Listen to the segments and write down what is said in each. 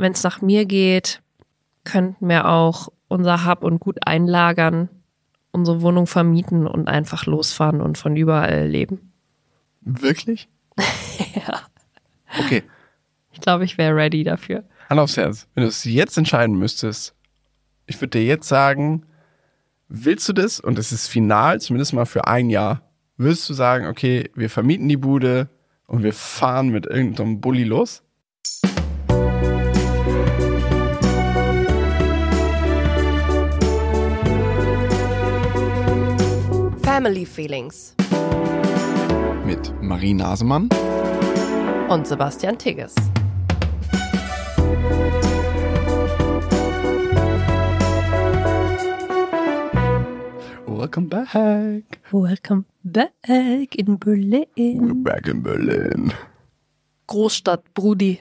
wenn es nach mir geht, könnten wir auch unser Hab und Gut einlagern, unsere Wohnung vermieten und einfach losfahren und von überall leben. Wirklich? ja. Okay. Ich glaube, ich wäre ready dafür. Hand aufs Herz. Wenn du es jetzt entscheiden müsstest, ich würde dir jetzt sagen, willst du das? Und es ist final, zumindest mal für ein Jahr. Würdest du sagen, okay, wir vermieten die Bude und wir fahren mit irgendeinem Bulli los? Family Feelings Mit Marie Nasemann und Sebastian Tigges. Welcome back. Welcome back in Berlin. We're back in Berlin. Großstadt, Brudi.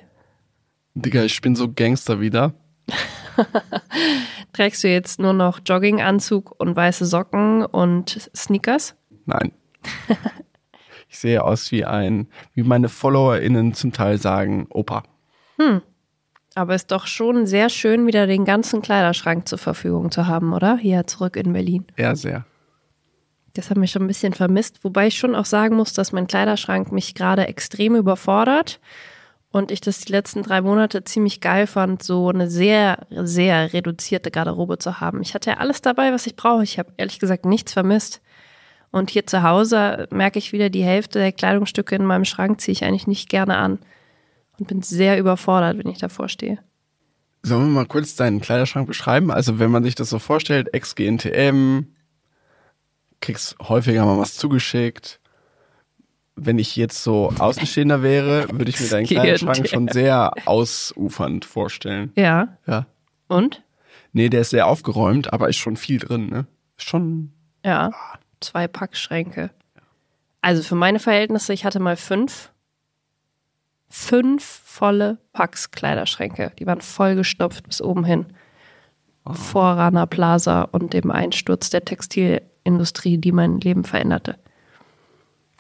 Digga, ich bin so Gangster wieder. Trägst du jetzt nur noch Jogginganzug und weiße Socken und Sneakers? Nein. ich sehe aus wie ein, wie meine FollowerInnen zum Teil sagen, Opa. Hm. Aber ist doch schon sehr schön, wieder den ganzen Kleiderschrank zur Verfügung zu haben, oder? Hier zurück in Berlin. Ja, sehr. Das haben wir schon ein bisschen vermisst, wobei ich schon auch sagen muss, dass mein Kleiderschrank mich gerade extrem überfordert und ich das die letzten drei Monate ziemlich geil fand, so eine sehr, sehr reduzierte Garderobe zu haben. Ich hatte ja alles dabei, was ich brauche. Ich habe ehrlich gesagt nichts vermisst. Und hier zu Hause merke ich wieder, die Hälfte der Kleidungsstücke in meinem Schrank ziehe ich eigentlich nicht gerne an und bin sehr überfordert, wenn ich davor stehe. Sollen wir mal kurz deinen Kleiderschrank beschreiben? Also, wenn man sich das so vorstellt, ex-GNTM, kriegst häufiger mal was zugeschickt. Wenn ich jetzt so Außenstehender wäre, würde ich mir deinen Kleiderschrank schon sehr ausufernd vorstellen. Ja. Ja. Und? Nee, der ist sehr aufgeräumt, aber ist schon viel drin, ne? Schon. Ja. Zwei Packschränke. Also für meine Verhältnisse, ich hatte mal fünf. Fünf volle Packs Kleiderschränke. Die waren vollgestopft bis oben hin. Vor Rana Plaza und dem Einsturz der Textilindustrie, die mein Leben veränderte.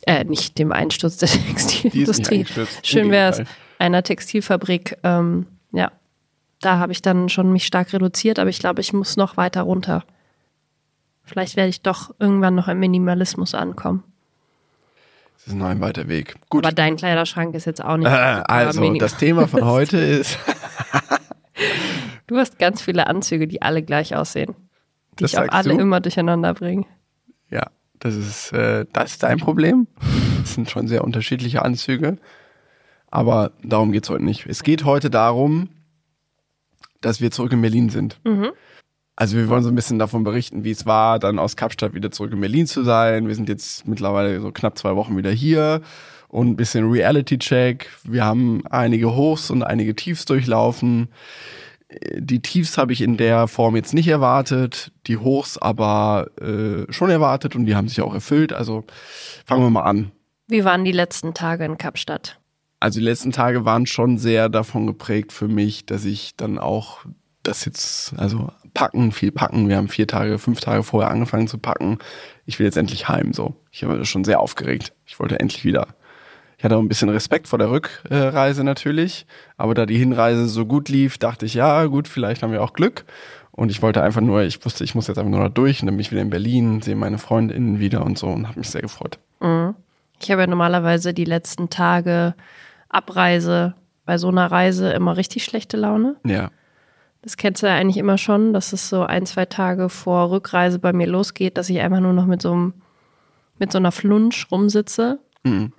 Äh, nicht dem Einsturz der Textilindustrie. Schön wäre es, einer Textilfabrik. Ähm, ja, da habe ich dann schon mich stark reduziert, aber ich glaube, ich muss noch weiter runter. Vielleicht werde ich doch irgendwann noch im Minimalismus ankommen. Das ist noch ein weiter Weg. Gut. Aber dein Kleiderschrank ist jetzt auch nicht. Äh, also, das Thema von heute ist. du hast ganz viele Anzüge, die alle gleich aussehen. Die Das ich auch alle du? immer durcheinander bringe. Ja, das ist, äh, das ist dein Problem. Das sind schon sehr unterschiedliche Anzüge. Aber darum geht's heute nicht. Es geht heute darum, dass wir zurück in Berlin sind. Also wir wollen so ein bisschen davon berichten, wie es war, dann aus Kapstadt wieder zurück in Berlin zu sein. Wir sind jetzt mittlerweile so knapp zwei Wochen wieder hier und ein bisschen Reality-Check. Wir haben einige Hochs und einige Tiefs durchlaufen. Die Tiefs habe ich in der Form jetzt nicht erwartet, die Hochs aber äh, schon erwartet und die haben sich auch erfüllt. Also fangen wir mal an. Wie waren die letzten Tage in Kapstadt? Also die letzten Tage waren schon sehr davon geprägt für mich, dass ich dann auch das jetzt, also packen, viel packen. Wir haben vier Tage, fünf Tage vorher angefangen zu packen. Ich will jetzt endlich heim, so. Ich war schon sehr aufgeregt. Ich wollte endlich wieder. Ich hatte auch ein bisschen Respekt vor der Rückreise natürlich, aber da die Hinreise so gut lief, dachte ich, ja, gut, vielleicht haben wir auch Glück. Und ich wollte einfach nur, ich wusste, ich muss jetzt einfach nur da durch und dann bin ich wieder in Berlin, sehe meine Freundinnen wieder und so und habe mich sehr gefreut. Ich habe ja normalerweise die letzten Tage Abreise bei so einer Reise immer richtig schlechte Laune. Ja. Das kennst du ja eigentlich immer schon, dass es so ein, zwei Tage vor Rückreise bei mir losgeht, dass ich einfach nur noch mit so einem, mit so einer Flunsch rumsitze. Mhm.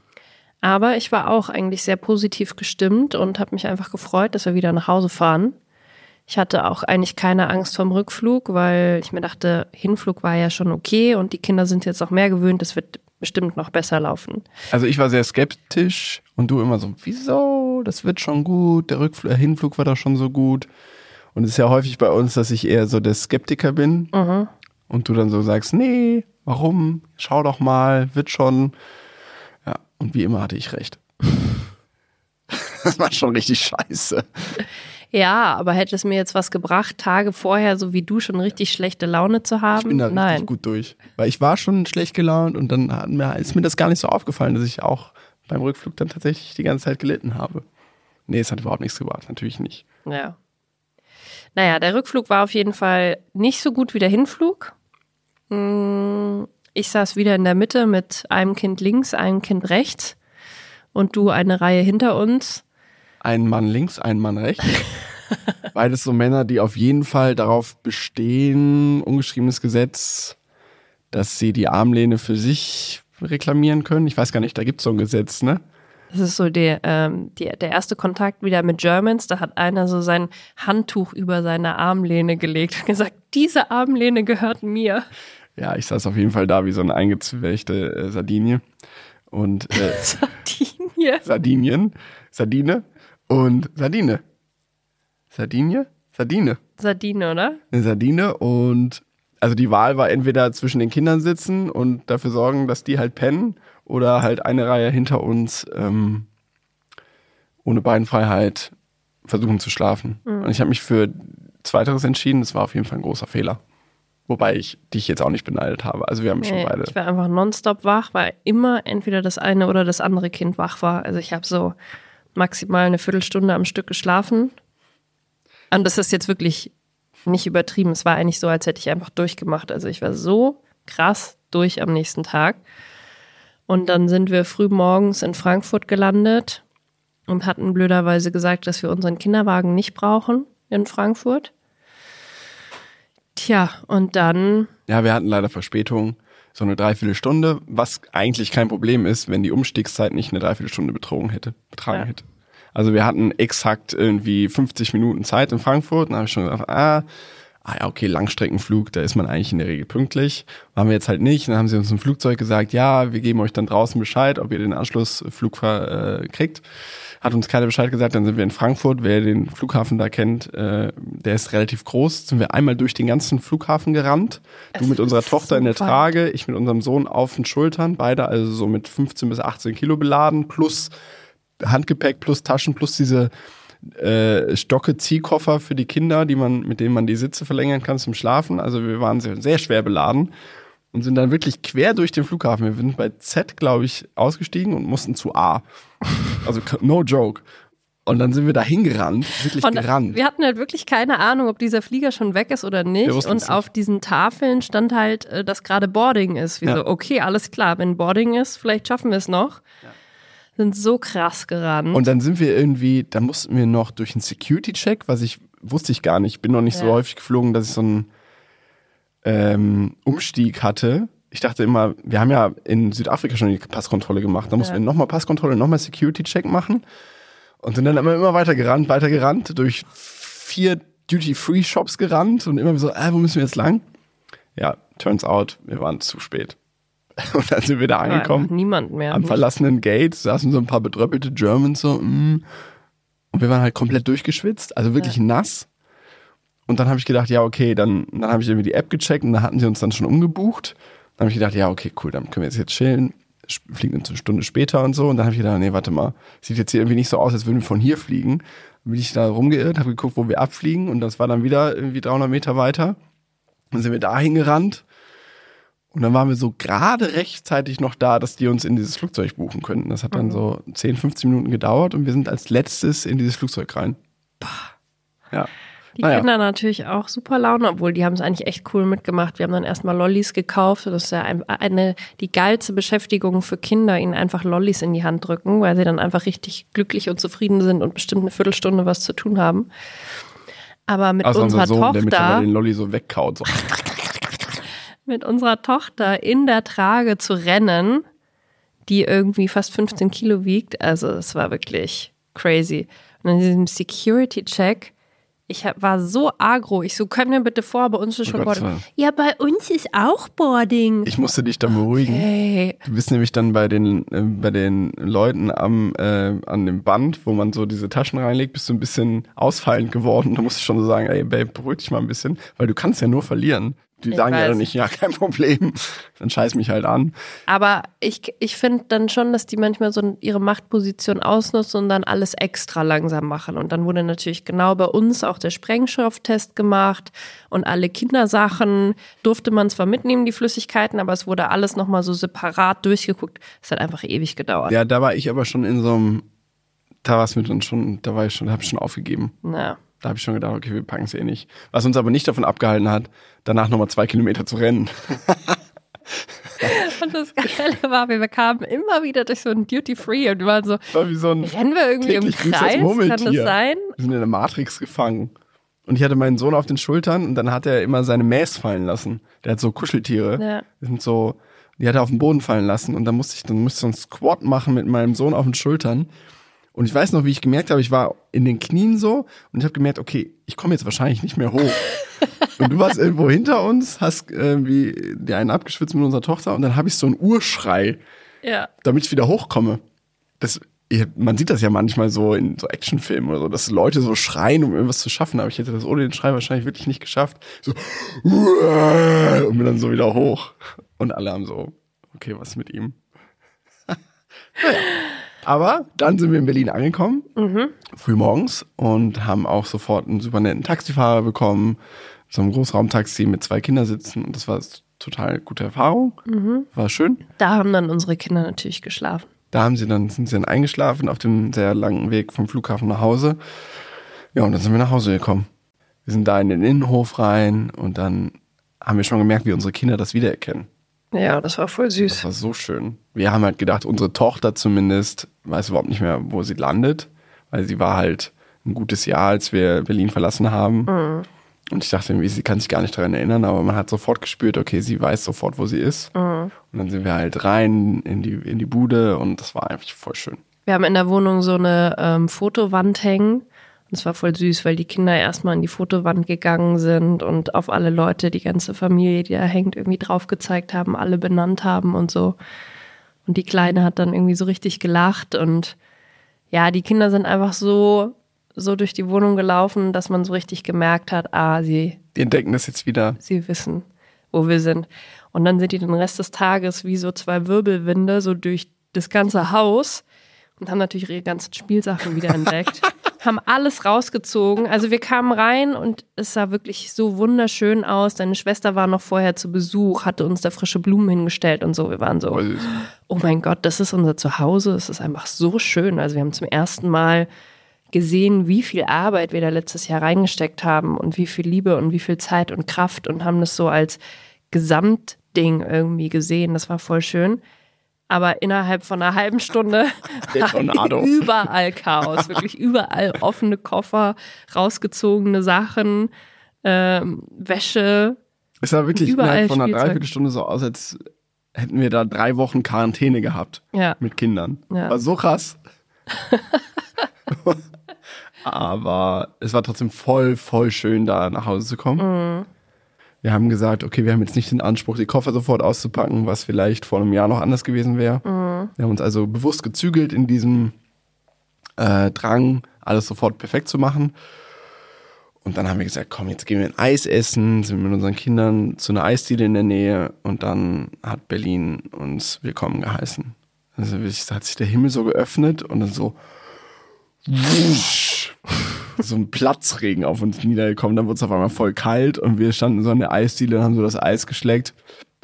Aber ich war auch eigentlich sehr positiv gestimmt und habe mich einfach gefreut, dass wir wieder nach Hause fahren. Ich hatte auch eigentlich keine Angst vom Rückflug, weil ich mir dachte, Hinflug war ja schon okay und die Kinder sind jetzt auch mehr gewöhnt, das wird bestimmt noch besser laufen. Also ich war sehr skeptisch und du immer so, wieso? Das wird schon gut. Der Rückflug, der Hinflug war doch schon so gut. Und es ist ja häufig bei uns, dass ich eher so der Skeptiker bin und du dann so sagst, nee, warum? Schau doch mal, wird schon. Und wie immer hatte ich recht. das war schon richtig scheiße. Ja, aber hätte es mir jetzt was gebracht, Tage vorher, so wie du, schon richtig schlechte Laune zu haben? Ich bin da richtig Nein. gut durch. Weil ich war schon schlecht gelaunt und dann hat mir, ist mir das gar nicht so aufgefallen, dass ich auch beim Rückflug dann tatsächlich die ganze Zeit gelitten habe. Nee, es hat überhaupt nichts gebracht, natürlich nicht. Ja. Naja, der Rückflug war auf jeden Fall nicht so gut wie der Hinflug. Mm, Ich saß wieder in der Mitte mit einem Kind links, einem Kind rechts und du eine Reihe hinter uns. Ein Mann links, ein Mann rechts. Beides so Männer, die auf jeden Fall darauf bestehen, ungeschriebenes Gesetz, dass sie die Armlehne für sich reklamieren können. Ich weiß gar nicht, da gibt es so ein Gesetz, ne? Das ist so der, ähm, die, der erste Kontakt wieder mit Germans. Da hat einer so sein Handtuch über seine Armlehne gelegt und gesagt, diese Armlehne gehört mir. Ja, ich saß auf jeden Fall da wie so eine eingezwächte äh, Sardinie. Und äh, Sardinie. Sardinien, Sardine und Sardine. Sardinie? Sardine. Sardine, oder? Eine Sardine und also die Wahl war entweder zwischen den Kindern sitzen und dafür sorgen, dass die halt pennen oder halt eine Reihe hinter uns ähm, ohne Beinfreiheit versuchen zu schlafen. Und ich habe mich für Zweiteres entschieden. Das war auf jeden Fall ein großer Fehler. Wobei ich dich jetzt auch nicht beneidet habe. Also wir haben schon Nee, beide. ich war einfach nonstop wach, weil immer entweder das eine oder das andere Kind wach war. Also ich habe so maximal eine Viertelstunde am Stück geschlafen. Und das ist jetzt wirklich nicht übertrieben. Es war eigentlich so, als hätte ich einfach durchgemacht. Also ich war so krass durch am nächsten Tag. Und dann sind wir früh morgens in Frankfurt gelandet und hatten blöderweise gesagt, dass wir unseren Kinderwagen nicht brauchen in Frankfurt. Tja, und dann Ja, wir hatten leider Verspätung. So eine Dreiviertelstunde, was eigentlich kein Problem ist, wenn die Umstiegszeit nicht eine Dreiviertelstunde betrogen hätte, betragen Ja. hätte. Also wir hatten exakt irgendwie 50 Minuten Zeit in Frankfurt. Und dann habe ich schon gedacht, ah, ah ja, okay, Langstreckenflug, da ist man eigentlich in der Regel pünktlich. Waren wir jetzt halt nicht. Dann haben sie uns im Flugzeug gesagt, ja, wir geben euch dann draußen Bescheid, ob ihr den Anschlussflug äh, kriegt. Hat uns keiner Bescheid gesagt, dann sind wir in Frankfurt. Wer den Flughafen da kennt, äh, der ist relativ groß. Sind wir einmal durch den ganzen Flughafen gerannt. Du Es mit unserer Tochter in der. Trage, ich mit unserem Sohn auf den Schultern, beide also so mit 15 bis 18 Kilo beladen, plus Handgepäck, plus Taschen, plus diese äh, Stocke Ziehkoffer für die Kinder, die man, mit denen man die Sitze verlängern kann zum Schlafen. Also wir waren sehr, sehr schwer beladen und sind dann wirklich quer durch den Flughafen. Wir sind bei Z, glaube ich, ausgestiegen und mussten zu A. Also no joke. Und dann sind wir da hingerannt, wirklich Und gerannt. wir hatten halt wirklich keine Ahnung, ob dieser Flieger schon weg ist oder nicht. Wir Und nicht. auf diesen Tafeln stand halt, äh, dass gerade Boarding ist. Wie Ja. so, okay, alles klar, wenn Boarding ist, vielleicht schaffen wir es noch. Sind so krass gerannt. Und dann sind wir irgendwie, da mussten wir noch durch einen Security-Check, was ich wusste ich gar nicht. Ich bin noch nicht so Ja. häufig geflogen, dass ich so einen ähm, Umstieg hatte. Ich dachte immer, wir haben ja in Südafrika schon die Passkontrolle gemacht. Da mussten Ja. wir nochmal Passkontrolle, nochmal Security-Check machen. Und sind dann immer, immer weiter gerannt, weiter gerannt, durch vier Duty-Free-Shops gerannt und immer so, äh, wo müssen wir jetzt lang? Ja, turns out, wir waren zu spät. Und dann sind wir da angekommen einfach niemand mehr. am verlassenen Gate saßen so ein paar bedröppelte Germans so, mm. und wir waren halt komplett durchgeschwitzt, also wirklich nass. Und dann habe ich gedacht, ja, okay, dann, dann habe ich irgendwie die App gecheckt und da hatten sie uns dann schon umgebucht. Dann habe ich gedacht, ja, okay, cool, dann können wir jetzt jetzt chillen. Sch- Fliegen eine Stunde später und so. Und dann habe ich gedacht, nee, warte mal, sieht jetzt hier irgendwie nicht so aus, als würden wir von hier fliegen. Dann bin ich da rumgeirrt, habe geguckt, wo wir abfliegen und das war dann wieder irgendwie 300 Meter weiter. Dann sind wir da hingerannt und dann waren wir so gerade rechtzeitig noch da, dass die uns in dieses Flugzeug buchen könnten. Das hat dann so 10, 15 Minuten gedauert und wir sind als letztes in dieses Flugzeug rein. Ja. Die Naja. Kinder natürlich auch super Laune, obwohl die haben es eigentlich echt cool mitgemacht. Wir haben dann erstmal Lollis gekauft. Das ist ja ein- eine, die geilste Beschäftigung für Kinder, ihnen einfach Lollis in die Hand drücken, weil sie dann einfach richtig glücklich und zufrieden sind und bestimmt eine Viertelstunde was zu tun haben. Aber mit Außer unserer unser Sohn, der Tochter, den Lolli so wegkaut. So. mit unserer Tochter in der Trage zu rennen, die irgendwie fast 15 Kilo wiegt. Also es war wirklich crazy. Und in diesem Security-Check, ich hab, war so agro. Ich so, können wir bitte vor, bei uns ist schon Oh Gott, Boarding. war- Ja, bei uns ist auch Boarding. Ich musste dich dann beruhigen. Hey, Du bist nämlich dann bei den, äh, bei den Leuten am, äh, an dem Band, wo man so diese Taschen reinlegt, bist du ein bisschen ausfallend geworden. Da musst du schon so sagen, ey, Babe, beruhig dich mal ein bisschen, weil du kannst ja nur verlieren. Die Ich sagen ja weiß. dann nicht, ja, kein Problem. Dann scheiß mich halt an. aber ich, ich finde dann schon, dass die manchmal so ihre Machtposition ausnutzen und dann alles extra langsam machen. Und dann wurde natürlich genau bei uns auch der Sprengstofftest gemacht und alle Kindersachen durfte man zwar mitnehmen, die Flüssigkeiten, aber es wurde alles nochmal so separat durchgeguckt. Es hat einfach ewig gedauert. Ja, da war ich aber schon in so einem, da war es mir dann schon, da war ich schon, hab ich schon aufgegeben. Ja. Da habe ich schon gedacht, okay, wir packen es eh nicht. Was uns aber nicht davon abgehalten hat, danach nochmal zwei Kilometer zu rennen. Und das Geile war, wir kamen immer wieder durch so ein Duty Free und wir waren so, War wie so ein rennen wir irgendwie im Kreis? Kann das sein? Wir sind in der Matrix gefangen. Und ich hatte meinen Sohn auf den Schultern und dann hat er immer seine Mäß fallen lassen. Der hat so Kuscheltiere. Ja. Die sind so, die hat er auf den Boden fallen lassen und dann musste ich, dann musste ich so einen Squat machen mit meinem Sohn auf den Schultern. Und ich weiß noch, wie ich gemerkt habe, ich war in den Knien so und ich habe gemerkt, okay, ich komme jetzt wahrscheinlich nicht mehr hoch. und du warst irgendwo hinter uns, hast irgendwie dir einen abgeschwitzt mit unserer Tochter und dann habe ich so einen Urschrei Ja. damit ich wieder hochkomme. Das, man sieht das ja manchmal so in so Actionfilmen oder so, dass Leute so schreien, um irgendwas zu schaffen, aber ich hätte das ohne den Schrei wahrscheinlich wirklich nicht geschafft. So, und bin dann so wieder hoch. Und alle haben so, okay, was mit ihm? naja. Aber dann sind wir in Berlin angekommen, früh morgens, und haben auch sofort einen super netten Taxifahrer bekommen, so ein Großraumtaxi mit zwei Kindersitzen. Und das war total gute Erfahrung. War schön. Da haben dann unsere Kinder natürlich geschlafen. Da haben sie dann, sind sie dann eingeschlafen auf dem sehr langen Weg vom Flughafen nach Hause. Ja, und dann sind wir nach Hause gekommen. Wir sind da in den Innenhof rein und dann haben wir schon gemerkt, wie unsere Kinder das wiedererkennen. Ja, das war voll Das süß. war so schön. Wir haben halt gedacht, unsere Tochter zumindest weiß überhaupt nicht mehr, wo sie landet, weil sie war halt ein gutes Jahr, als wir Berlin verlassen haben. Und ich dachte irgendwie, sie kann sich gar nicht daran erinnern, aber man hat sofort gespürt, okay, sie weiß sofort, wo sie ist. Und dann sind wir halt rein in die, in die Bude und das war einfach voll schön. Wir haben in der Wohnung so eine ähm, Fotowand hängen. Und es war voll süß, weil die Kinder erstmal in die Fotowand gegangen sind und auf alle Leute, die ganze Familie, die da hängt, irgendwie drauf gezeigt haben, alle benannt haben und so. Und die Kleine hat dann irgendwie so richtig gelacht und ja, die Kinder sind einfach so, so durch die Wohnung gelaufen, dass man so richtig gemerkt hat, ah, sie, Die entdecken das jetzt wieder. sie wissen, wo wir sind. Und dann sind die den Rest des Tages wie so zwei Wirbelwinde so durch das ganze Haus und haben natürlich ihre ganzen Spielsachen wieder entdeckt. Haben alles rausgezogen. Also wir kamen rein und es sah wirklich so wunderschön aus. Deine Schwester war noch vorher zu Besuch, hatte uns da frische Blumen hingestellt und so. Wir waren so, oh mein Gott, das ist unser Zuhause. Es ist einfach so schön. Also wir haben zum ersten Mal gesehen, wie viel Arbeit wir da letztes Jahr reingesteckt haben und wie viel Liebe und wie viel Zeit und Kraft und haben das so als Gesamtding irgendwie gesehen. Das war voll schön. Aber innerhalb von einer halben Stunde überall Chaos. Wirklich überall offene Koffer, rausgezogene Sachen, ähm, Wäsche. Es sah wirklich innerhalb von einer. Dreiviertelstunde so aus, als hätten wir da drei Wochen Quarantäne gehabt Ja. mit Kindern. Ja. War so krass. Aber es war trotzdem voll, voll schön, da nach Hause zu kommen. Wir haben gesagt, okay, wir haben jetzt nicht den Anspruch, die Koffer sofort auszupacken, was vielleicht vor einem Jahr noch anders gewesen wäre. Wir haben uns also bewusst gezügelt in diesem äh, Drang, alles sofort perfekt zu machen. Und dann haben wir gesagt, komm, jetzt gehen wir ein Eis essen, sind mit unseren Kindern zu einer Eisdiele in der Nähe und dann hat Berlin uns willkommen geheißen. Also da hat sich der Himmel so geöffnet und dann so wusch, so ein Platzregen auf uns niedergekommen. Dann wurde es auf einmal voll kalt und wir standen so an der Eisdiele und haben so das Eis geschleckt.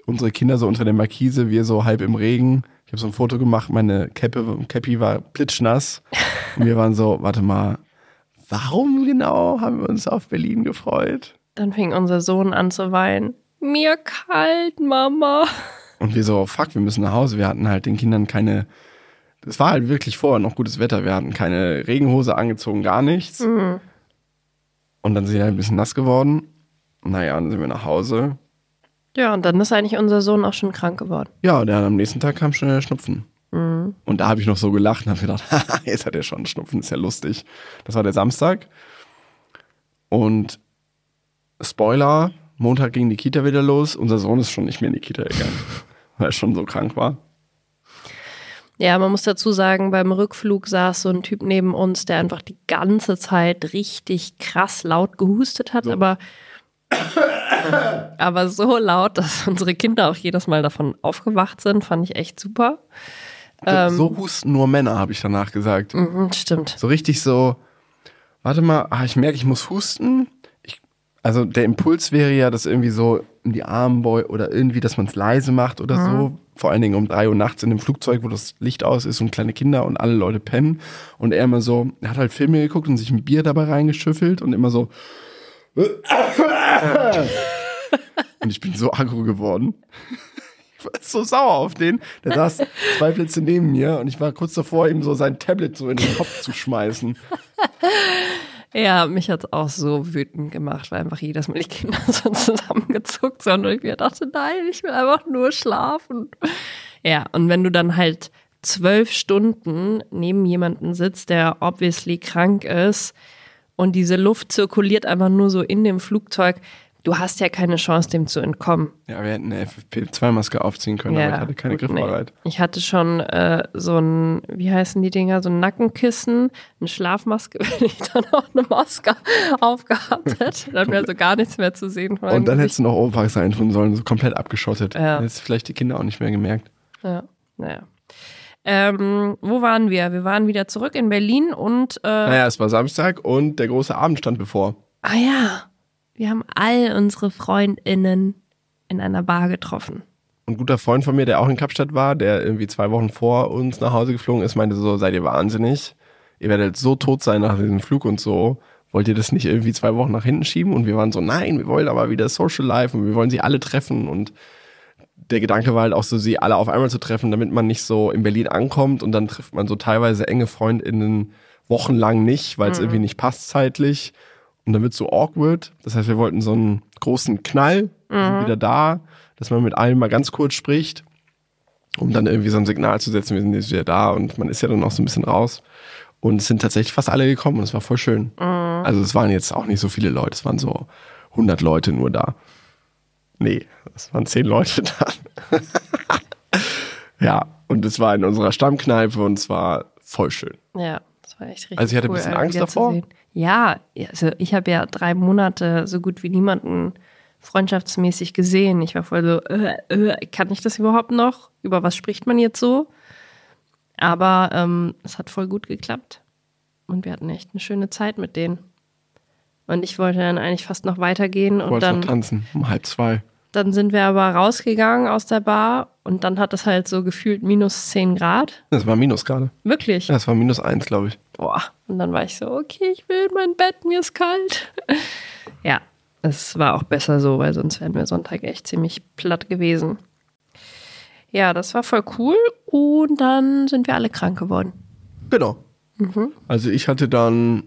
Unsere Kinder so unter der Markise, wir so halb im Regen. Ich habe so ein Foto gemacht, meine Cappe, Cappy war plitschnass. Und wir waren so, warte mal, warum genau haben wir uns auf Berlin gefreut? Dann fing unser Sohn an zu weinen. Mir kalt, Mama. Und wir so, fuck, wir müssen nach Hause. Wir hatten halt den Kindern keine, es war halt wirklich vorher noch gutes Wetter. Wir hatten keine Regenhose angezogen, gar nichts. Und dann sind wir halt ein bisschen nass geworden. Naja, dann sind wir nach Hause. Ja, und dann ist eigentlich unser Sohn auch schon krank geworden. Ja, und dann am nächsten Tag kam schon der Schnupfen. Und da habe ich noch so gelacht und habe gedacht, jetzt hat er schon einen Schnupfen, ist ja lustig. Das war der Samstag. Und Spoiler, Montag ging die Kita wieder los. Unser Sohn ist schon nicht mehr in die Kita gegangen, weil er schon so krank war. Ja, man muss dazu sagen, beim Rückflug saß so ein Typ neben uns, der einfach die ganze Zeit richtig krass laut gehustet hat, So. aber, aber so laut, dass unsere Kinder auch jedes Mal davon aufgewacht sind, fand ich echt super. So, so husten nur Männer, habe ich danach gesagt. Mhm, stimmt. So richtig so, warte mal, ah, ich merke, ich muss husten. Ich, also der Impuls wäre ja, das irgendwie so in die Arme beugt oder irgendwie, dass man es leise macht oder so. Vor allen Dingen um drei Uhr nachts in dem Flugzeug, wo das Licht aus ist und kleine Kinder und alle Leute pennen. Und er immer so, er hat halt Filme geguckt und sich ein Bier dabei reingeschüffelt und immer so. und ich bin so aggro geworden. Ich war so sauer auf den. Der saß zwei Plätze neben mir und ich war kurz davor, ihm so sein Tablet so in den Kopf zu schmeißen. Ja, mich hat's auch so wütend gemacht, weil einfach jedes Mal die Kinder so zusammengezuckt sind und ich mir dachte, nein, ich will einfach nur schlafen. Ja, und wenn du dann halt zwölf Stunden neben jemanden sitzt, der obviously krank ist und diese Luft zirkuliert einfach nur so in dem Flugzeug, du hast ja keine Chance, dem zu entkommen. Ja, wir hätten eine FFP2-Maske aufziehen können, aber ich hatte keine gut, Griffbereit. Nee. Ich hatte schon äh, so ein, wie heißen die Dinger, so ein Nackenkissen, eine Schlafmaske, wenn ich dann auch eine Maske aufgehabt hätte. Dann wäre so gar nichts mehr zu sehen. Und dann hättest du noch Opax reintun sollen, so komplett abgeschottet. Ja. Dann hättest du vielleicht die Kinder auch nicht mehr gemerkt. Ja, naja. Ähm, wo waren wir? Wir waren wieder zurück in Berlin und äh, Naja, es war Samstag und der große Abend stand bevor. ah ja, wir haben all unsere FreundInnen in einer Bar getroffen. Ein guter Freund von mir, der auch in Kapstadt war, der irgendwie zwei Wochen vor uns nach Hause geflogen ist, meinte so, seid ihr wahnsinnig? Ihr werdet so tot sein nach diesem Flug und so. Wollt ihr das nicht irgendwie zwei Wochen nach hinten schieben? Und wir waren so, nein, wir wollen aber wieder Social Life und wir wollen sie alle treffen. Und der Gedanke war halt auch so, sie alle auf einmal zu treffen, damit man nicht so in Berlin ankommt und dann trifft man so teilweise enge FreundInnen wochenlang nicht, weil es irgendwie nicht passt zeitlich. Und dann wird es so awkward. Das heißt, wir wollten so einen großen Knall, wir sind wieder da, dass man mit allen mal ganz kurz spricht, um dann irgendwie so ein Signal zu setzen, wir sind jetzt wieder da und man ist ja dann auch so ein bisschen raus. Und es sind tatsächlich fast alle gekommen und es war voll schön. Also es waren jetzt auch nicht so viele Leute, es waren so 100 Leute nur da. Nee, es waren 10 Leute da. ja, und es war in unserer Stammkneipe und es war voll schön. Ja, das war echt richtig Also ich hatte ein cool, bisschen alle Angst davor. Ja, also ich habe ja drei Monate so gut wie niemanden freundschaftsmäßig gesehen. Ich war voll so, äh, äh, kann ich das überhaupt noch? Über was spricht man jetzt so? Aber ähm, es hat voll gut geklappt. Und wir hatten echt eine schöne Zeit mit denen. Und ich wollte dann eigentlich fast noch weitergehen und dann tanzen, um halb zwei. dann sind wir aber rausgegangen aus der Bar und dann hat es halt so gefühlt minus 10 Grad. Das war Minus gerade. Wirklich. Ja, es war minus eins, glaube ich. Boah. Und dann war ich so, okay, ich will in mein Bett, mir ist kalt. ja, es war auch besser so, weil sonst wären wir Sonntag echt ziemlich platt gewesen. Ja, das war voll cool und dann sind wir alle krank geworden. Genau. Mhm. Also ich hatte dann,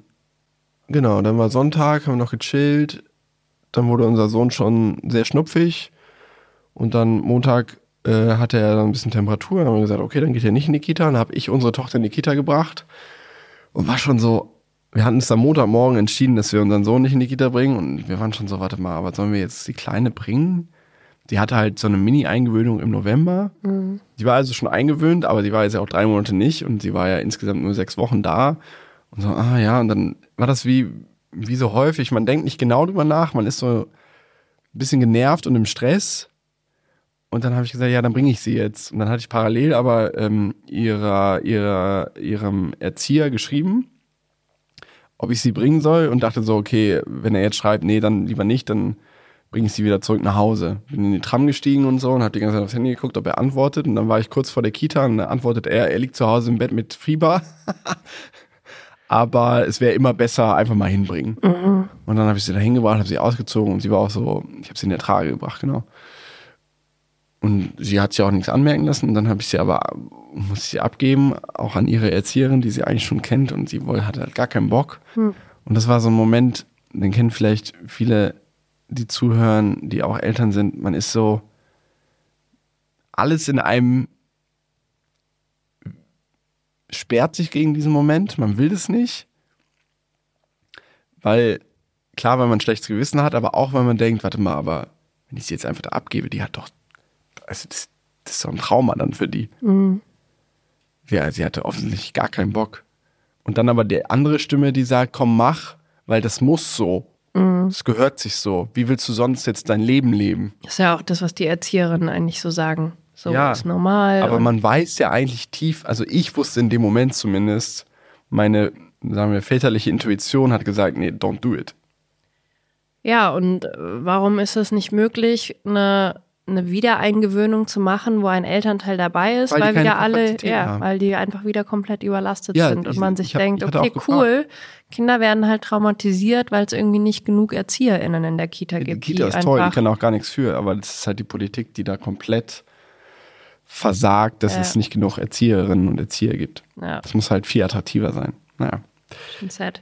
genau, dann war Sonntag, haben wir noch gechillt. Dann wurde unser Sohn schon sehr schnupfig. Und dann Montag äh, hatte er dann ein bisschen Temperatur. Dann haben wir gesagt, okay, dann geht er nicht in die Kita. Dann habe ich unsere Tochter in die Kita gebracht. Und war schon so, wir hatten uns am Montagmorgen entschieden, dass wir unseren Sohn nicht in die Kita bringen. Und wir waren schon so, warte mal, aber sollen wir jetzt die Kleine bringen? Die hatte halt so eine Mini-Eingewöhnung im November. Die war also schon eingewöhnt, aber die war jetzt ja auch drei Monate nicht und sie war ja insgesamt nur sechs Wochen da. Und so, ah ja, und dann war das wie, wie so häufig, man denkt nicht genau drüber nach, man ist so ein bisschen genervt und im Stress. Und dann habe ich gesagt, ja, dann bringe ich sie jetzt. Und dann hatte ich parallel aber ähm, ihrer, ihrer, ihrem Erzieher geschrieben, ob ich sie bringen soll und dachte so, okay, wenn er jetzt schreibt, nee, dann lieber nicht, dann bringe ich sie wieder zurück nach Hause. Bin in die Tram gestiegen und so und habe die ganze Zeit aufs Handy geguckt, ob er antwortet. Und dann war ich kurz vor der Kita und dann antwortet er, er liegt zu Hause im Bett mit Fieber. Aber es wäre immer besser, einfach mal hinbringen. Und dann habe ich sie da hingebracht, habe sie ausgezogen und sie war auch so, ich habe sie in der Trage gebracht, genau. Und sie hat sich auch nichts anmerken lassen. Und dann habe ich sie aber, muss ich sie abgeben, auch an ihre Erzieherin, die sie eigentlich schon kennt. Und sie wohl hatte halt gar keinen Bock. Und das war so ein Moment, den kennen vielleicht viele, die zuhören, die auch Eltern sind. Man ist so, alles in einem sperrt sich gegen diesen Moment. Man will das nicht. Weil, klar, weil man ein schlechtes Gewissen hat, aber auch, weil man denkt, warte mal, aber wenn ich sie jetzt einfach da abgebe, die hat doch, also das, das ist doch ein Trauma dann für die. Ja, sie hatte offensichtlich gar keinen Bock. Und dann aber die andere Stimme, die sagt, komm, mach, weil das muss so. Es gehört sich so. Wie willst du sonst jetzt dein Leben leben? Das ist ja auch das, was die Erzieherinnen eigentlich so sagen. So Ja, ist normal. Aber man weiß ja eigentlich tief, also ich wusste in dem Moment zumindest, meine, sagen wir, väterliche Intuition hat gesagt, nee, don't do it. Ja, und äh, warum ist es nicht möglich, eine, eine Wiedereingewöhnung zu machen, wo ein Elternteil dabei ist, Weil die weil, wieder alle, ja, haben. weil die einfach wieder komplett überlastet Ja, sind und man sich ich hab- denkt, okay, cool, Kinder werden halt traumatisiert, weil es irgendwie nicht genug ErzieherInnen in der Kita Die gibt. Kita die ist toll, die kann auch gar nichts für, aber das ist halt die Politik, die da komplett versagt, dass Ja. es nicht genug Erzieherinnen und Erzieher gibt. Ja, Das muss halt viel attraktiver sein. Naja. sad.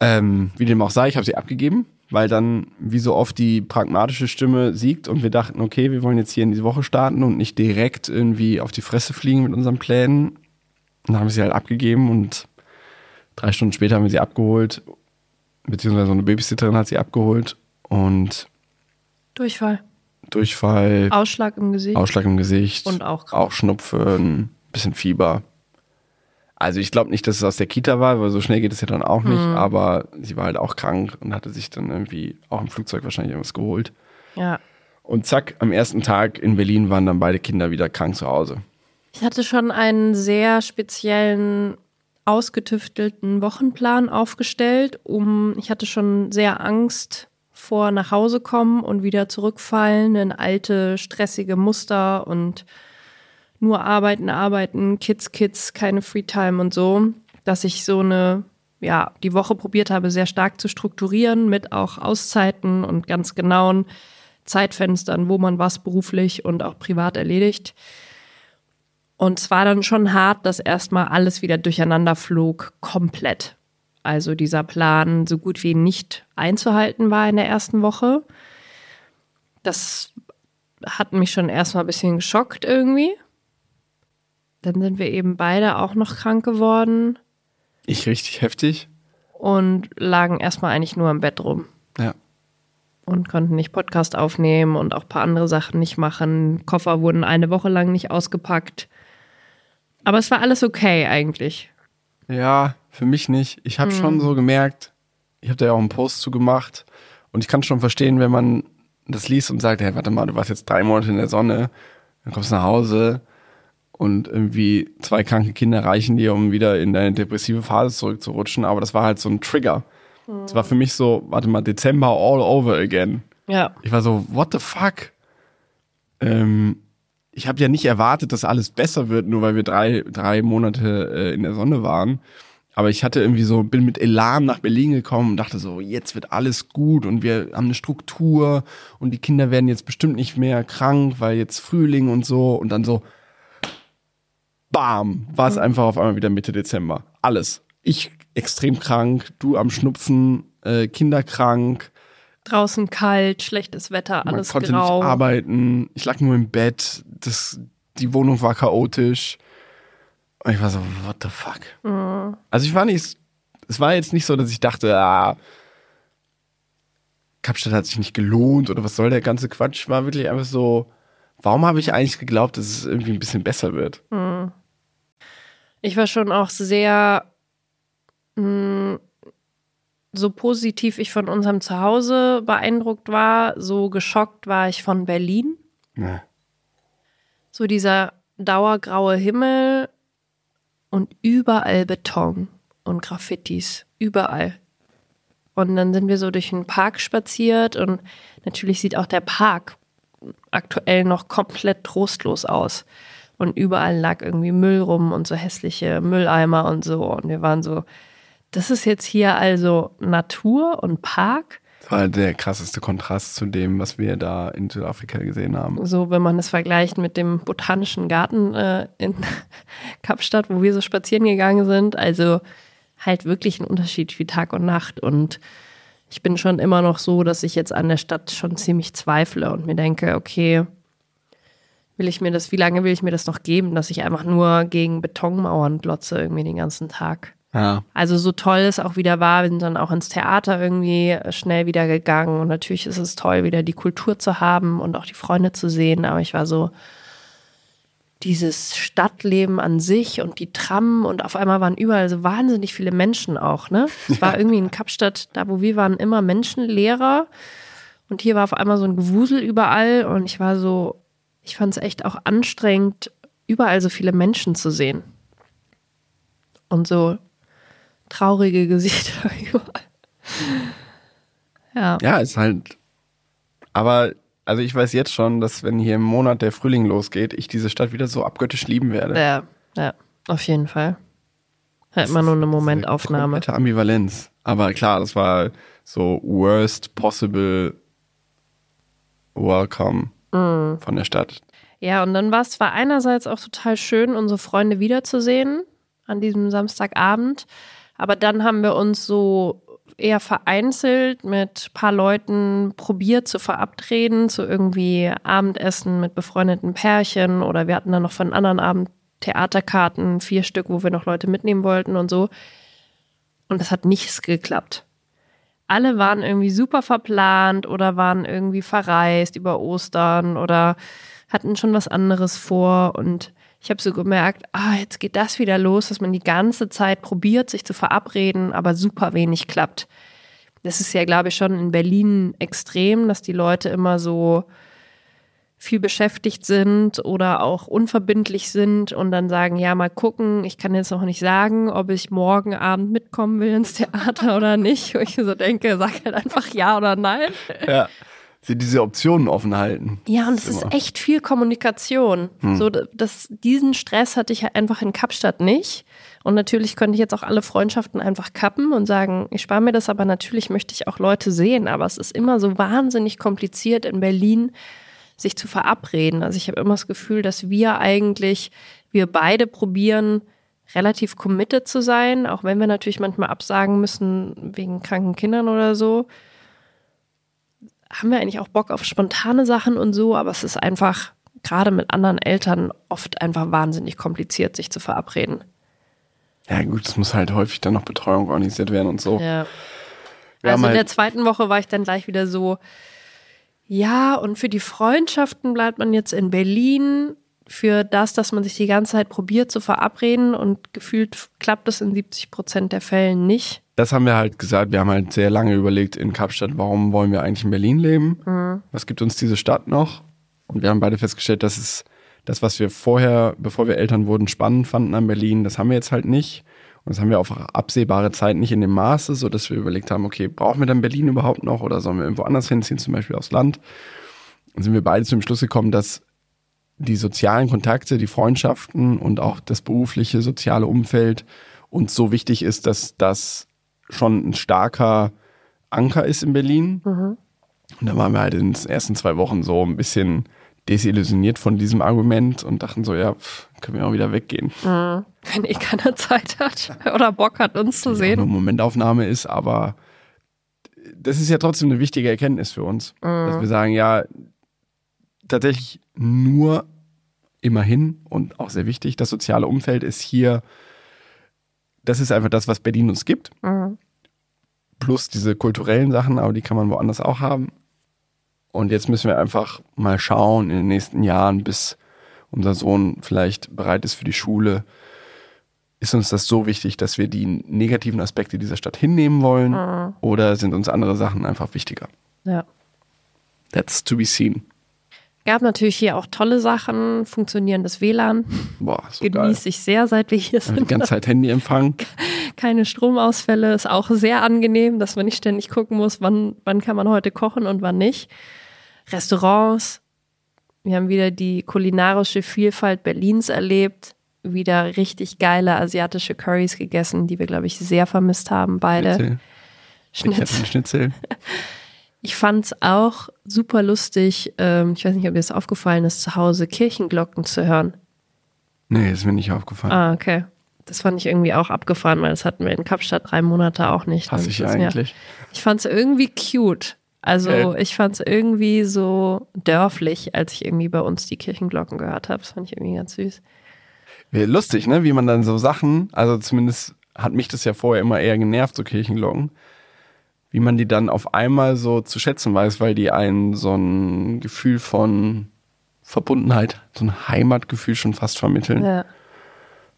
Ähm, wie dem auch sei, ich habe sie abgegeben, weil dann wie so oft die pragmatische Stimme siegt und wir dachten, okay, wir wollen jetzt hier in diese Woche starten und nicht direkt irgendwie auf die Fresse fliegen mit unseren Plänen. Und dann haben wir sie halt abgegeben und drei Stunden später haben wir sie abgeholt, beziehungsweise so eine Babysitterin hat sie abgeholt und Durchfall. Durchfall, Ausschlag im Gesicht. Ausschlag im Gesicht, Und auch auch Schnupfen, bisschen Fieber. Also ich glaube nicht, dass es aus der Kita war, weil so schnell geht es ja dann auch nicht, Mhm. aber sie war halt auch krank und hatte sich dann irgendwie auch im Flugzeug wahrscheinlich irgendwas geholt. Ja. Und zack, am ersten Tag in Berlin waren dann beide Kinder wieder krank zu Hause. Ich hatte schon einen sehr speziellen, ausgetüftelten Wochenplan aufgestellt, um, ich hatte schon sehr Angst vor nach Hause kommen und wieder zurückfallen in alte, stressige Muster und nur arbeiten, arbeiten, Kids, Kids, keine Freetime und so, dass ich so eine, ja, die Woche probiert habe, sehr stark zu strukturieren mit auch Auszeiten und ganz genauen Zeitfenstern, wo man was beruflich und auch privat erledigt. Und es war dann schon hart, dass erstmal alles wieder durcheinander flog, komplett. Also dieser Plan so gut wie nicht einzuhalten war in der ersten Woche. Das hat mich schon erstmal ein bisschen geschockt irgendwie. Dann sind wir eben beide auch noch krank geworden Ich richtig heftig. und lagen erstmal eigentlich nur im Bett rum Ja. und konnten nicht Podcast aufnehmen und auch ein paar andere Sachen nicht machen. Koffer wurden eine Woche lang nicht ausgepackt. Aber es war alles okay eigentlich. Ja, für mich nicht. Ich habe schon so gemerkt, ich habe da ja auch einen Post zu gemacht und ich kann schon verstehen, wenn man das liest und sagt, hey, warte mal, du warst jetzt drei Monate in der Sonne, dann kommst du nach Hause und irgendwie zwei kranke Kinder reichen dir, um wieder in deine depressive Phase zurückzurutschen. Aber das war halt so ein Trigger. Es war für mich so, warte mal, Dezember all over again. Ja. Ich war so, what the fuck? Ähm, ich habe ja nicht erwartet, dass alles besser wird, nur weil wir drei, drei Monate äh, in der Sonne waren. Aber ich hatte irgendwie so, bin mit Elan nach Berlin gekommen und dachte so, jetzt wird alles gut und wir haben eine Struktur und die Kinder werden jetzt bestimmt nicht mehr krank, weil jetzt Frühling und so und dann so, bam, war es einfach auf einmal wieder Mitte Dezember. Alles. Ich extrem krank, du am Schnupfen, äh, Kinder krank, Draußen kalt, schlechtes Wetter, man alles konnte grau. nicht arbeiten. Ich lag nur im Bett. Das, die Wohnung war chaotisch. Und ich war so, what the fuck? Mhm. Also ich war nicht, es war jetzt nicht so, dass ich dachte, ah, Kapstadt hat sich nicht gelohnt oder was soll der ganze Quatsch. War wirklich einfach so, warum habe ich eigentlich geglaubt, dass es irgendwie ein bisschen besser wird? Ich war schon auch sehr mh, so positiv ich von unserem Zuhause beeindruckt war, so geschockt war ich von Berlin. Ja. So dieser dauergraue Himmel und überall Beton und Graffitis, überall. Und dann sind wir so durch den Park spaziert und natürlich sieht auch der Park aktuell noch komplett trostlos aus. Und überall lag irgendwie Müll rum und so hässliche Mülleimer und so. Und wir waren so, das ist jetzt hier also Natur und Park. Das war halt der krasseste Kontrast zu dem, was wir da in Südafrika gesehen haben. So, wenn man das vergleicht mit dem botanischen Garten äh, in Kapstadt, wo wir so spazieren gegangen sind. Also halt wirklich ein Unterschied wie Tag und Nacht. Und ich bin schon immer noch so, dass ich jetzt an der Stadt schon ziemlich zweifle und mir denke, okay, will ich mir das, wie lange will ich mir das noch geben, dass ich einfach nur gegen Betonmauern glotze irgendwie den ganzen Tag. Ja. Also so toll es auch wieder war, wir sind dann auch ins Theater irgendwie schnell wieder gegangen und natürlich ist es toll, wieder die Kultur zu haben und auch die Freunde zu sehen, aber ich war so dieses Stadtleben an sich und die Tram und auf einmal waren überall so wahnsinnig viele Menschen auch, ne? Es war irgendwie in Kapstadt, da wo wir waren, immer menschenleerer und hier war auf einmal so ein Gewusel überall und ich war so, ich fand es echt auch anstrengend, überall so viele Menschen zu sehen. Und so traurige Gesichter überall. Ja. Ja, ist halt. Aber, also ich weiß jetzt schon, dass wenn hier im Monat der Frühling losgeht, ich diese Stadt wieder so abgöttisch lieben werde. Ja, ja, auf jeden Fall. Halt immer nur eine Momentaufnahme. Komplette Ambivalenz. Aber klar, das war so worst possible welcome Mhm. von der Stadt. Ja, und dann war es zwar einerseits auch total schön, unsere Freunde wiederzusehen an diesem Samstagabend, aber dann haben wir uns so eher vereinzelt mit ein paar Leuten probiert zu verabreden, zu irgendwie Abendessen mit befreundeten Pärchen oder wir hatten dann noch einen anderen Abend Theaterkarten, vier Stück, wo wir noch Leute mitnehmen wollten und so. Und das hat nichts geklappt. Alle waren irgendwie super verplant oder waren irgendwie verreist über Ostern oder hatten schon was anderes vor und ich habe so gemerkt, ah, jetzt geht das wieder los, dass man die ganze Zeit probiert, sich zu verabreden, aber super wenig klappt. Das ist ja, glaube ich, schon in Berlin extrem, dass die Leute immer so viel beschäftigt sind oder auch unverbindlich sind und dann sagen, ja, mal gucken, ich kann jetzt noch nicht sagen, ob ich morgen Abend mitkommen will ins Theater oder nicht. Wo ich so denke, sag halt einfach ja oder nein. Ja. Sie diese Optionen offen halten. Ja, und es ist ist echt viel Kommunikation. So, das, diesen Stress hatte ich ja einfach in Kapstadt nicht. Und natürlich könnte ich jetzt auch alle Freundschaften einfach kappen und sagen, ich spare mir das, aber natürlich möchte ich auch Leute sehen. Aber es ist immer so wahnsinnig kompliziert in Berlin, sich zu verabreden. Also ich habe immer das Gefühl, dass wir eigentlich, wir beide probieren, relativ committed zu sein, auch wenn wir natürlich manchmal absagen müssen wegen kranken Kindern oder so haben wir eigentlich auch Bock auf spontane Sachen und so, aber es ist einfach gerade mit anderen Eltern oft einfach wahnsinnig kompliziert, sich zu verabreden. Ja, gut, es muss halt häufig dann noch Betreuung organisiert werden und so. Ja. Wir also in der halt, zweiten Woche war ich dann gleich wieder so, ja, und für die Freundschaften bleibt man jetzt in Berlin. Für das, dass man sich die ganze Zeit probiert zu verabreden und gefühlt klappt es in 70 Prozent der Fällen nicht. das haben wir halt gesagt. Wir haben halt sehr lange überlegt in Kapstadt, warum wollen wir eigentlich in Berlin leben? Mhm. Was gibt uns diese Stadt noch? Und wir haben beide festgestellt, dass es das, was wir vorher, bevor wir Eltern wurden, spannend fanden an Berlin, das haben wir jetzt halt nicht. Und das haben wir auf absehbare Zeit nicht in dem Maße, sodass wir überlegt haben, okay, brauchen wir dann Berlin überhaupt noch oder sollen wir irgendwo anders hinziehen, zum Beispiel aufs Land? Und sind wir beide zu dem Schluss gekommen, dass die sozialen Kontakte, die Freundschaften und auch das berufliche, soziale Umfeld uns so wichtig ist, dass das schon ein starker Anker ist in Berlin. Und da waren wir halt in den ersten zwei Wochen so ein bisschen desillusioniert von diesem Argument und dachten so, ja, pff, können wir auch wieder weggehen. Wenn eh keiner Zeit hat oder Bock hat, uns zu Auch sehen. eine Momentaufnahme ist, aber das ist ja trotzdem eine wichtige Erkenntnis für uns, dass wir sagen, ja, tatsächlich nur immerhin und auch sehr wichtig, das soziale Umfeld ist hier, das ist einfach das, was Berlin uns gibt. Plus diese kulturellen Sachen, aber die kann man woanders auch haben. Und jetzt müssen wir einfach mal schauen in den nächsten Jahren, bis unser Sohn vielleicht bereit ist für die Schule, ist uns das so wichtig, dass wir die negativen Aspekte dieser Stadt hinnehmen wollen? Oder sind uns andere Sachen einfach wichtiger? Ja. That's to be seen. Gab natürlich hier auch tolle Sachen, funktionierendes WLAN. Boah, so. Genieße ich sehr, seit wir hier Die sind. ganze Zeit Handyempfang. Keine Stromausfälle, ist auch sehr angenehm, dass man nicht ständig gucken muss, wann, wann kann man heute kochen und wann nicht. Restaurants, wir haben wieder die kulinarische Vielfalt Berlins erlebt, wieder richtig geile asiatische Currys gegessen, die wir, glaube ich, sehr vermisst haben, beide. Schnitzel. Ich Schnitzel. einen Schnitzel. Ich fand's auch super lustig, ähm, ich weiß nicht, ob dir das aufgefallen ist, zu Hause Kirchenglocken zu hören. Nee, ist mir nicht aufgefallen. Ah, okay. Das fand ich irgendwie auch abgefahren, weil das hatten wir in Kapstadt drei Monate auch nicht. Hasse ich eigentlich. Ich fand's irgendwie cute. Also Okay. ich fand's irgendwie so dörflich, als ich irgendwie bei uns die Kirchenglocken gehört habe. Das fand ich irgendwie ganz süß. Lustig, ne? Wie man dann so Sachen, also zumindest hat mich das ja vorher immer eher genervt, so Kirchenglocken, wie man die dann auf einmal so zu schätzen weiß, weil die einen so ein Gefühl von Verbundenheit, so ein Heimatgefühl schon fast vermitteln. Ja.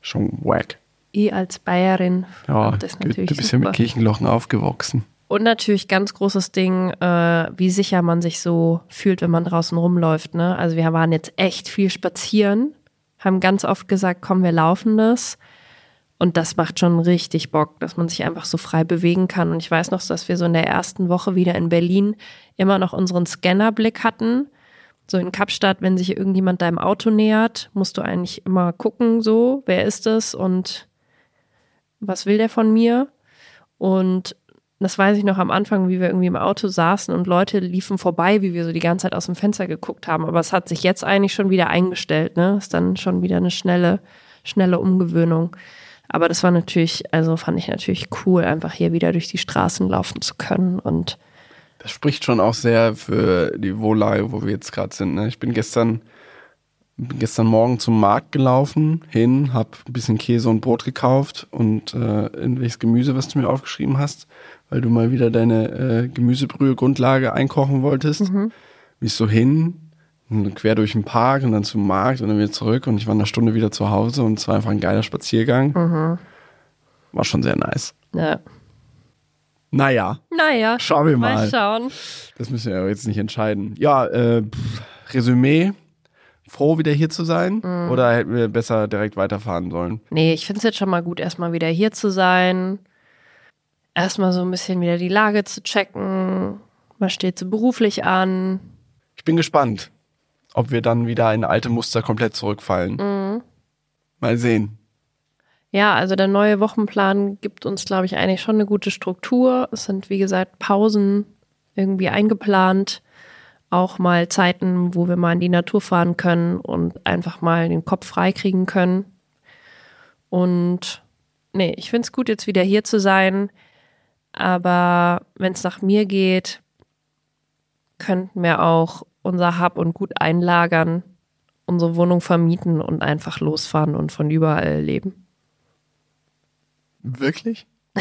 Schon wack. Ich als Bayerin Ja, fand das du natürlich bist ja super. mit Kirchenglocken aufgewachsen. Und natürlich ganz großes Ding, äh, wie sicher man sich so fühlt, wenn man draußen rumläuft. Ne? Also wir waren jetzt echt viel spazieren, haben ganz oft gesagt, komm, wir laufen das. Und das macht schon richtig Bock, dass man sich einfach so frei bewegen kann. Und ich weiß noch, dass wir so in der ersten Woche wieder in Berlin immer noch unseren Scannerblick hatten. So in Kapstadt, wenn sich irgendjemand deinem Auto nähert, musst du eigentlich immer gucken, so, wer ist es und was will der von mir? Und das weiß ich noch am Anfang, wie wir irgendwie im Auto saßen und Leute liefen vorbei, wie wir so die ganze Zeit aus dem Fenster geguckt haben. Aber es hat sich jetzt eigentlich schon wieder eingestellt, ne? Ist dann schon wieder eine schnelle, schnelle Umgewöhnung. Aber das war natürlich, also fand ich natürlich cool, einfach hier wieder durch die Straßen laufen zu können und das spricht schon auch sehr für die Wohllage, wo wir jetzt gerade sind. Ne? Ich bin gestern, bin gestern Morgen zum Markt gelaufen, hin, habe ein bisschen Käse und Brot gekauft und äh, irgendwelches Gemüse, was du mir aufgeschrieben hast, weil du mal wieder deine äh, Gemüsebrühe-Grundlage einkochen wolltest. Mhm. Bin ich so hin, quer durch den Park und dann zum Markt und dann wieder zurück und ich war eine Stunde wieder zu Hause und es war einfach ein geiler Spaziergang. Mhm. War schon sehr nice. Ja. Naja. Naja. Schauen wir mal. Mal schauen. Das müssen wir jetzt nicht entscheiden. Ja, äh, Resümee. Froh, wieder hier zu sein? Mhm. Oder hätten wir besser direkt weiterfahren sollen? Nee, ich finde es jetzt schon mal gut, erstmal wieder hier zu sein. Erstmal so ein bisschen wieder die Lage zu checken. Was steht so beruflich an? Ich bin gespannt, ob wir dann wieder in alte Muster komplett zurückfallen. Mhm. Mal sehen. Ja, also der neue Wochenplan gibt uns, glaube ich, eigentlich schon eine gute Struktur. Es sind, wie gesagt, Pausen irgendwie eingeplant. Auch mal Zeiten, wo wir mal in die Natur fahren können und einfach mal den Kopf freikriegen können. Und nee, ich finde es gut, jetzt wieder hier zu sein. Aber wenn es nach mir geht, könnten wir auch unser Hab und Gut einlagern, unsere Wohnung vermieten und einfach losfahren und von überall leben. Wirklich?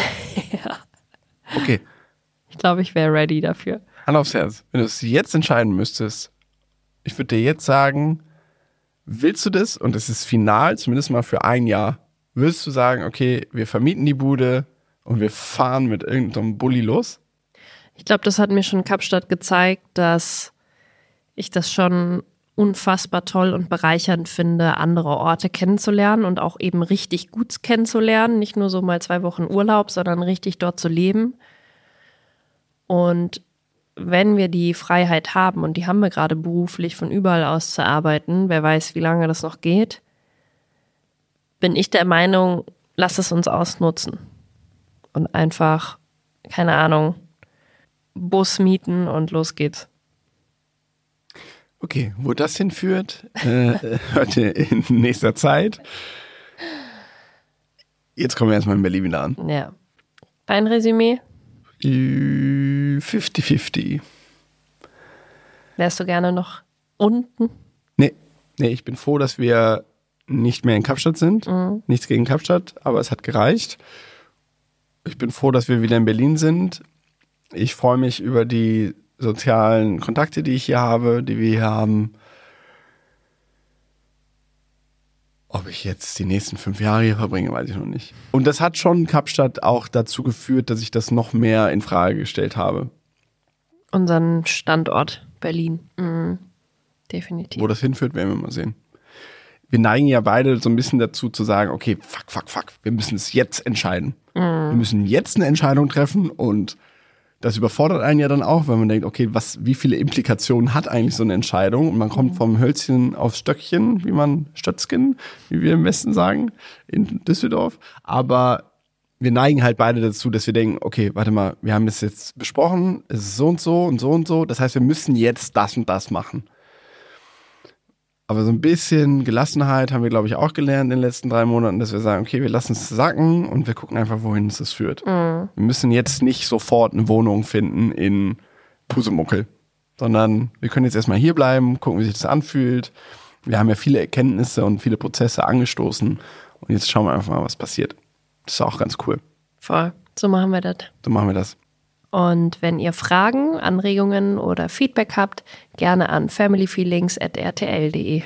ja. Okay. Ich glaube, ich wäre ready dafür. Hand aufs Herz. Wenn du es jetzt entscheiden müsstest, ich würde dir jetzt sagen, willst du das? Und es ist final, zumindest mal für ein Jahr. Willst du sagen, okay, wir vermieten die Bude und wir fahren mit irgendeinem Bulli los? Ich glaube, das hat mir schon Kapstadt gezeigt, dass ich das schon unfassbar toll und bereichernd finde, andere Orte kennenzulernen und auch eben richtig gut kennenzulernen. Nicht nur so mal zwei Wochen Urlaub, sondern richtig dort zu leben. Und wenn wir die Freiheit haben, und die haben wir gerade beruflich von überall aus zu arbeiten, wer weiß, wie lange das noch geht, bin ich der Meinung, lass es uns ausnutzen. Und einfach, keine Ahnung, Bus mieten und los geht's. Okay, wo das hinführt, äh, hört ihr in nächster Zeit. Jetzt kommen wir erstmal in Berlin wieder an. Ja. Ein Resümee? 50-50. Wärst du gerne noch unten? Nee, nee, ich bin froh, dass wir nicht mehr in Kapstadt sind. Mhm. Nichts gegen Kapstadt, aber es hat gereicht. Ich bin froh, dass wir wieder in Berlin sind. Ich freue mich über die sozialen Kontakte, die ich hier habe, die wir hier haben. Ob ich jetzt die nächsten fünf Jahre hier verbringe, weiß ich noch nicht. Und das hat schon Kapstadt auch dazu geführt, dass ich das noch mehr in Frage gestellt habe. Unseren Standort Berlin. Mhm. Definitiv. Wo das hinführt, werden wir mal sehen. Wir neigen ja beide so ein bisschen dazu zu sagen, okay, fuck, fuck, fuck, wir müssen es jetzt entscheiden. Wir müssen jetzt eine Entscheidung treffen und das überfordert einen ja dann auch, wenn man denkt, okay, was, wie viele Implikationen hat eigentlich so eine Entscheidung? Und man kommt vom Hölzchen aufs Stöckchen, wie man Stötzchen, wie wir im Westen sagen, in Düsseldorf. Aber wir neigen halt beide dazu, dass wir denken, okay, warte mal, wir haben es jetzt besprochen, es ist so und so und so und so. Das heißt, wir müssen jetzt das und das machen. Aber so ein bisschen Gelassenheit haben wir, glaube ich, auch gelernt in den letzten drei Monaten, dass wir sagen, okay, wir lassen es sacken und wir gucken einfach, wohin es das führt. Mhm. Wir müssen jetzt nicht sofort eine Wohnung finden in Pusemuckel, sondern wir können jetzt erstmal hier bleiben, gucken, wie sich das anfühlt. Wir haben ja viele Erkenntnisse und viele Prozesse angestoßen und jetzt schauen wir einfach mal, was passiert. Das ist auch ganz cool. Voll. So machen wir das. So machen wir das. Und wenn ihr Fragen, Anregungen oder Feedback habt, gerne an familyfeelings.rtl.de.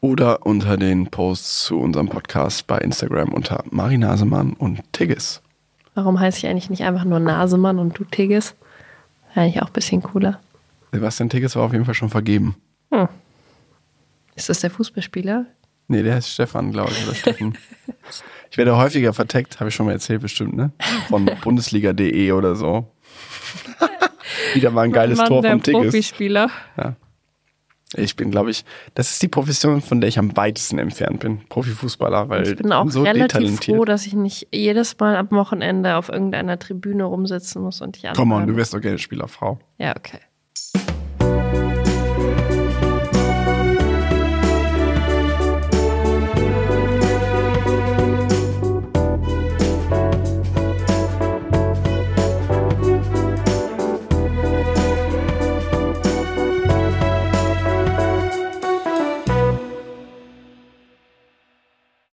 Oder unter den Posts zu unserem Podcast bei Instagram unter Mari Nasemann und Tigges. Warum heiße ich eigentlich nicht einfach nur Nasemann und du Tigges? Eigentlich auch ein bisschen cooler. Sebastian Tigges war auf jeden Fall schon vergeben. Hm. Ist das der Fußballspieler? Nee, der heißt Stefan, glaube ich, oder Steffen. Ich werde häufiger verteckt, habe ich schon mal erzählt, bestimmt, ne? Von Bundesliga.de oder so. Wieder mal ein geiles Mann, Tor vom Tigges. Profispieler. Ja. Ich bin, glaube ich, das ist die Profession, von der ich am weitesten entfernt bin. Profifußballer, weil Ich bin auch so relativ froh, dass ich nicht jedes Mal am Wochenende auf irgendeiner Tribüne rumsitzen muss und dich Komm on, du wärst doch gerne Spielerfrau. Ja, okay.